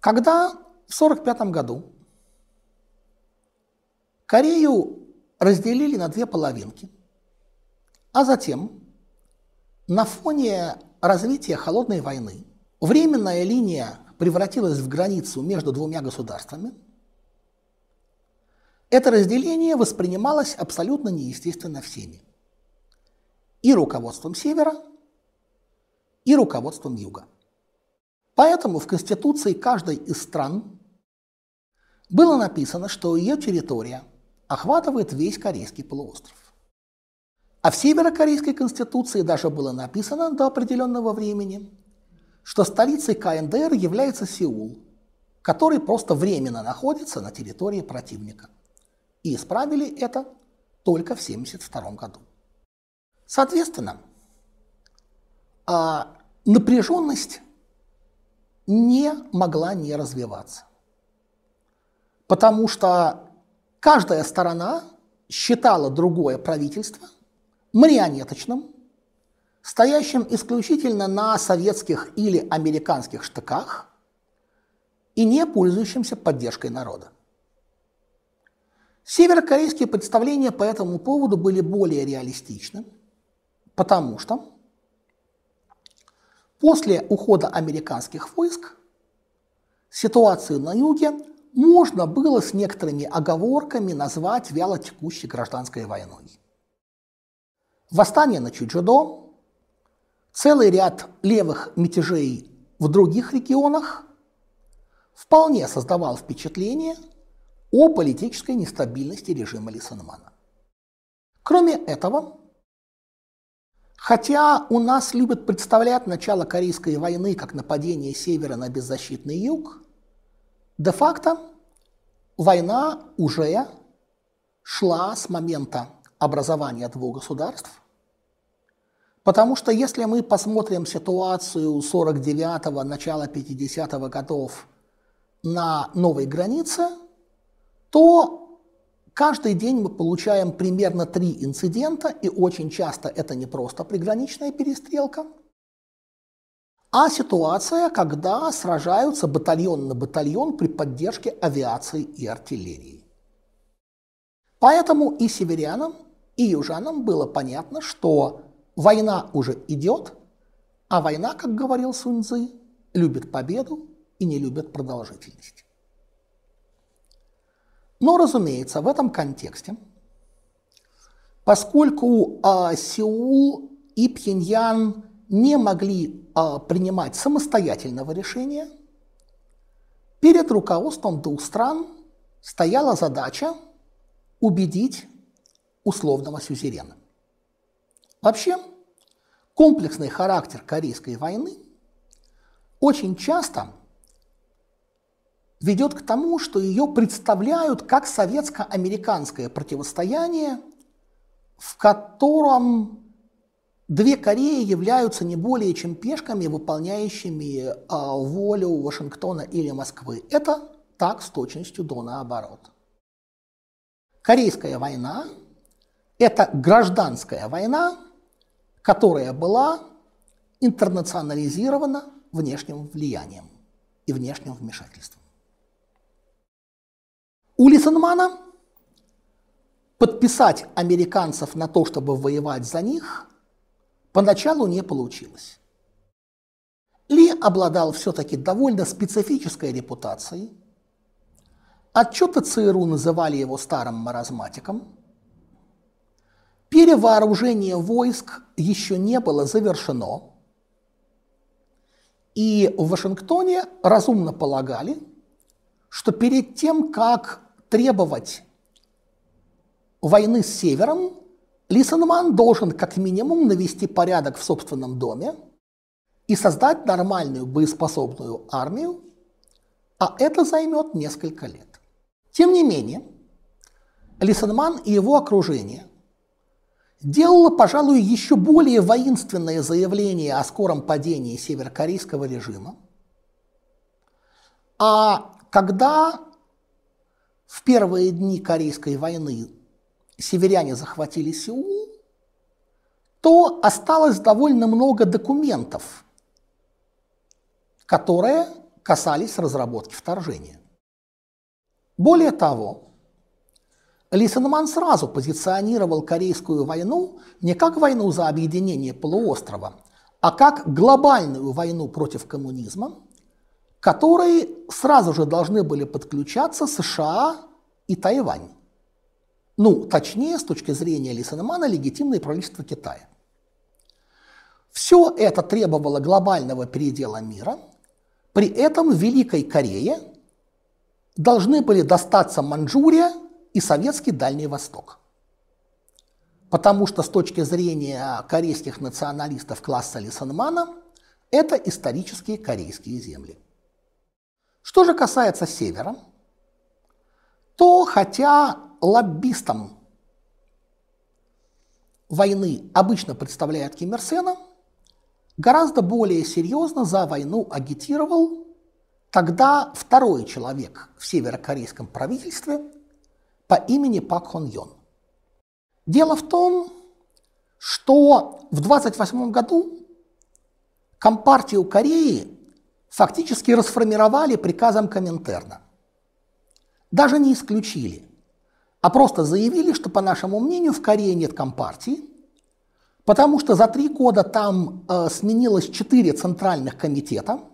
Когда в 1945 году Корею разделили на две половинки, а затем на фоне развития холодной войны временная линия превратилась в границу между двумя государствами, это разделение воспринималось абсолютно неестественно всеми. И руководством Севера, и руководством Юга. Поэтому в Конституции каждой из стран было написано, что ее территория охватывает весь Корейский полуостров. А в Северокорейской Конституции даже было написано до определенного времени, что столицей КНДР является Сеул, который просто временно находится на территории противника. И исправили это только в 1972 году. Соответственно, а, напряженность не могла не развиваться. Потому что каждая сторона считала другое правительство марионеточным, стоящим исключительно на советских или американских штыках и не пользующимся поддержкой народа. Северокорейские представления по этому поводу были более реалистичны, потому что После ухода американских войск ситуацию на юге можно было с некоторыми оговорками назвать вяло текущей гражданской войной. Восстание на Чуджудо, целый ряд левых мятежей в других регионах вполне создавал впечатление о политической нестабильности режима Лисанмана. Кроме этого, Хотя у нас любят представлять начало Корейской войны как нападение севера на беззащитный юг, де-факто война уже шла с момента образования двух государств, потому что если мы посмотрим ситуацию 49-го, начала 50-го годов на новой границе, то Каждый день мы получаем примерно три инцидента, и очень часто это не просто приграничная перестрелка, а ситуация, когда сражаются батальон на батальон при поддержке авиации и артиллерии. Поэтому и северянам, и южанам было понятно, что война уже идет, а война, как говорил Суньцзы, любит победу и не любит продолжительность. Но, разумеется, в этом контексте, поскольку э, Сеул и Пхеньян не могли э, принимать самостоятельного решения, перед руководством двух стран стояла задача убедить условного сюзерена. Вообще, комплексный характер Корейской войны очень часто ведет к тому, что ее представляют как советско-американское противостояние, в котором две Кореи являются не более чем пешками, выполняющими э, волю Вашингтона или Москвы. Это так с точностью до наоборот. Корейская война – это гражданская война, которая была интернационализирована внешним влиянием и внешним вмешательством. У Лисенмана подписать американцев на то, чтобы воевать за них, поначалу не получилось. Ли обладал все-таки довольно специфической репутацией. Отчеты ЦРУ называли его старым маразматиком. Перевооружение войск еще не было завершено. И в Вашингтоне разумно полагали, что перед тем, как требовать войны с Севером, Лисенман должен как минимум навести порядок в собственном доме и создать нормальную боеспособную армию, а это займет несколько лет. Тем не менее, Лисенман и его окружение делало, пожалуй, еще более воинственное заявление о скором падении северокорейского режима. А когда в первые дни Корейской войны северяне захватили Сеул, то осталось довольно много документов, которые касались разработки вторжения. Более того, Ли сразу позиционировал Корейскую войну не как войну за объединение полуострова, а как глобальную войну против коммунизма, которой сразу же должны были подключаться США и Тайвань. Ну, точнее, с точки зрения Ли Сенмана, легитимное правительство Китая. Все это требовало глобального передела мира, при этом Великой Корее должны были достаться Манчжурия и Советский Дальний Восток. Потому что с точки зрения корейских националистов класса Лисенмана это исторические корейские земли. Что же касается севера, то хотя лоббистом войны обычно представляет Ким Ир Сена, гораздо более серьезно за войну агитировал тогда второй человек в северокорейском правительстве по имени Пак Хон Йон. Дело в том, что в 28 году Компартию Кореи фактически расформировали приказом Коминтерна. Даже не исключили, а просто заявили, что, по нашему мнению, в Корее нет Компартии, потому что за три года там э, сменилось четыре центральных комитета –